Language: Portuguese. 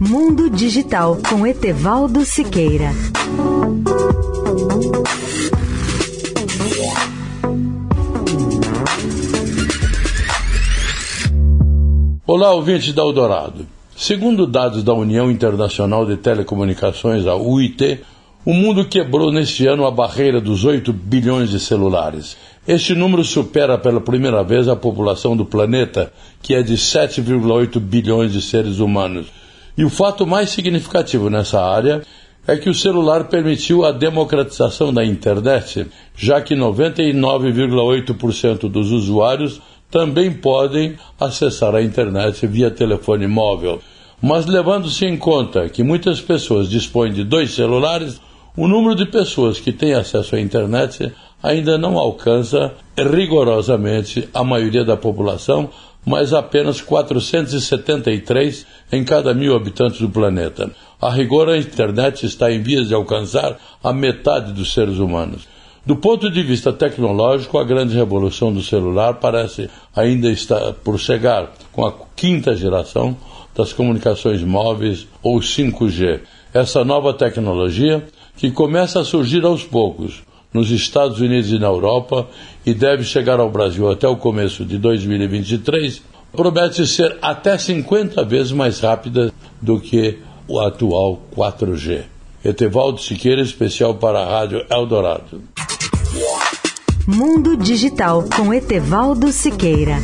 Mundo Digital com Etevaldo Siqueira. Olá, ouvintes da Eldorado. Segundo dados da União Internacional de Telecomunicações, a UIT, o mundo quebrou neste ano a barreira dos 8 bilhões de celulares. Este número supera pela primeira vez a população do planeta, que é de 7,8 bilhões de seres humanos. E o fato mais significativo nessa área é que o celular permitiu a democratização da internet, já que 99,8% dos usuários também podem acessar a internet via telefone móvel. Mas levando-se em conta que muitas pessoas dispõem de dois celulares, o número de pessoas que têm acesso à internet ainda não alcança rigorosamente a maioria da população, mas apenas 473 em cada mil habitantes do planeta. A rigor, a internet está em vias de alcançar a metade dos seres humanos. Do ponto de vista tecnológico, a grande revolução do celular parece ainda estar por chegar com a quinta geração das comunicações móveis ou 5G. Essa nova tecnologia que começa a surgir aos poucos nos Estados Unidos e na Europa e deve chegar ao Brasil até o começo de 2023, promete ser até 50 vezes mais rápida do que o atual 4G. Etevaldo Siqueira, especial para a Rádio Eldorado. Mundo Digital com Etevaldo Siqueira.